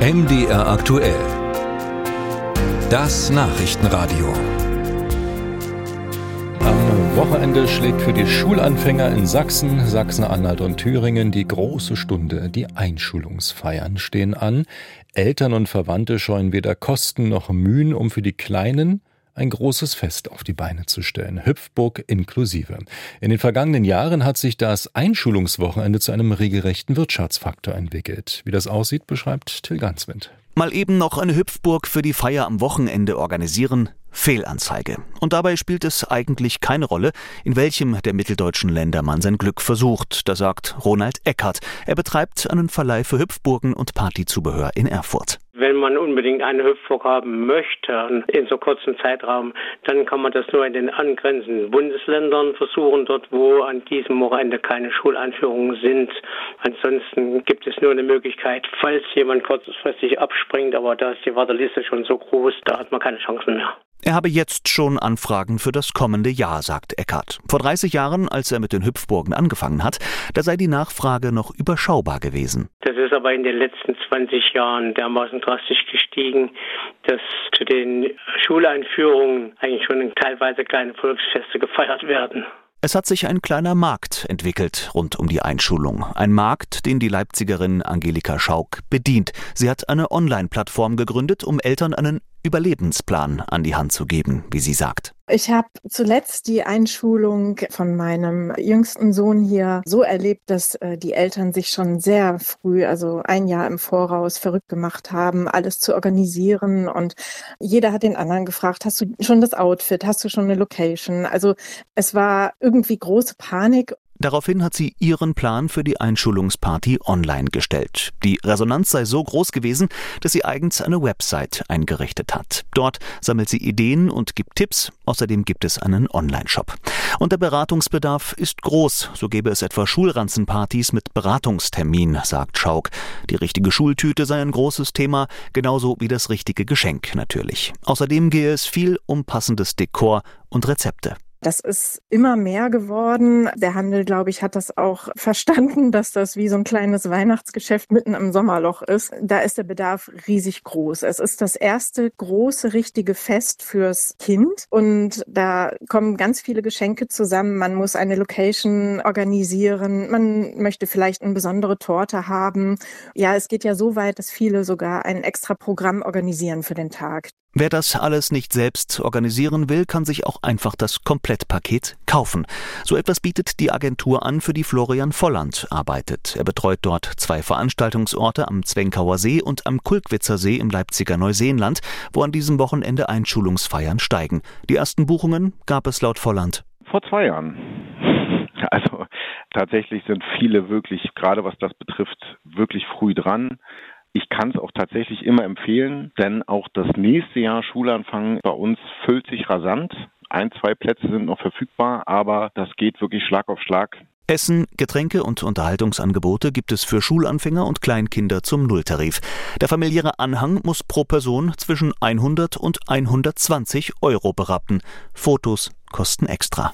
MDR aktuell. Das Nachrichtenradio. Am Wochenende schlägt für die Schulanfänger in Sachsen, Sachsen-Anhalt und Thüringen die große Stunde. Die Einschulungsfeiern stehen an. Eltern und Verwandte scheuen weder Kosten noch Mühen, um für die Kleinen ein großes Fest auf die Beine zu stellen, Hüpfburg inklusive. In den vergangenen Jahren hat sich das Einschulungswochenende zu einem regelrechten Wirtschaftsfaktor entwickelt. Wie das aussieht, beschreibt Till Ganswind. Mal eben noch eine Hüpfburg für die Feier am Wochenende organisieren, Fehlanzeige. Und dabei spielt es eigentlich keine Rolle, in welchem der mitteldeutschen Länder man sein Glück versucht. Da sagt Ronald Eckert. Er betreibt einen Verleih für Hüpfburgen und Partyzubehör in Erfurt. Wenn man unbedingt eine Hüpfburg haben möchte in so kurzem Zeitraum, dann kann man das nur in den angrenzenden Bundesländern versuchen, dort wo an diesem Wochenende keine Schuleinführungen sind. Ansonsten gibt es nur eine Möglichkeit, falls jemand kurzfristig abspringt, aber da ist die Warteliste schon so groß, da hat man keine Chancen mehr. Er habe jetzt schon Anfragen für das kommende Jahr, sagt Eckert. Vor 30 Jahren, als er mit den Hüpfburgen angefangen hat, da sei die Nachfrage noch überschaubar gewesen. Das ist aber in den letzten 20 Jahren dermaßen drastisch gestiegen, dass zu den Schuleinführungen eigentlich schon teilweise kleine Volksfeste gefeiert werden. Es hat sich ein kleiner Markt entwickelt rund um die Einschulung. Ein Markt, den die Leipzigerin Angelika Schauk bedient. Sie hat eine Online-Plattform gegründet, um Eltern einen Überlebensplan an die Hand zu geben, wie sie sagt. Ich habe zuletzt die Einschulung von meinem jüngsten Sohn hier so erlebt, dass äh, die Eltern sich schon sehr früh, also ein Jahr im Voraus, verrückt gemacht haben, alles zu organisieren. Und jeder hat den anderen gefragt, hast du schon das Outfit, hast du schon eine Location? Also es war irgendwie große Panik. Daraufhin hat sie ihren Plan für die Einschulungsparty online gestellt. Die Resonanz sei so groß gewesen, dass sie eigens eine Website eingerichtet hat. Dort sammelt sie Ideen und gibt Tipps. Außerdem gibt es einen Online-Shop. Und der Beratungsbedarf ist groß. So gäbe es etwa Schulranzenpartys mit Beratungstermin, sagt Schauk. Die richtige Schultüte sei ein großes Thema, genauso wie das richtige Geschenk natürlich. Außerdem gehe es viel um passendes Dekor und Rezepte. Das ist immer mehr geworden. Der Handel, glaube ich, hat das auch verstanden, dass das wie so ein kleines Weihnachtsgeschäft mitten im Sommerloch ist. Da ist der Bedarf riesig groß. Es ist das erste große, richtige Fest fürs Kind und da kommen ganz viele Geschenke zusammen. Man muss eine Location organisieren. Man möchte vielleicht eine besondere Torte haben. Ja, es geht ja so weit, dass viele sogar ein extra Programm organisieren für den Tag. Wer das alles nicht selbst organisieren will, kann sich auch einfach das Komplettpaket kaufen. So etwas bietet die Agentur an, für die Florian Volland arbeitet. Er betreut dort zwei Veranstaltungsorte am Zwenkauer See und am Kulkwitzer See im Leipziger Neuseenland, wo an diesem Wochenende Einschulungsfeiern steigen. Die ersten Buchungen gab es laut Volland. Vor zwei Jahren. Also tatsächlich sind viele wirklich, gerade was das betrifft, wirklich früh dran. Ich kann es auch tatsächlich immer empfehlen, denn auch das nächste Jahr Schulanfang bei uns füllt sich rasant. Ein, zwei Plätze sind noch verfügbar, aber das geht wirklich Schlag auf Schlag. Essen, Getränke und Unterhaltungsangebote gibt es für Schulanfänger und Kleinkinder zum Nulltarif. Der familiäre Anhang muss pro Person zwischen 100 und 120 Euro berappen. Fotos kosten extra.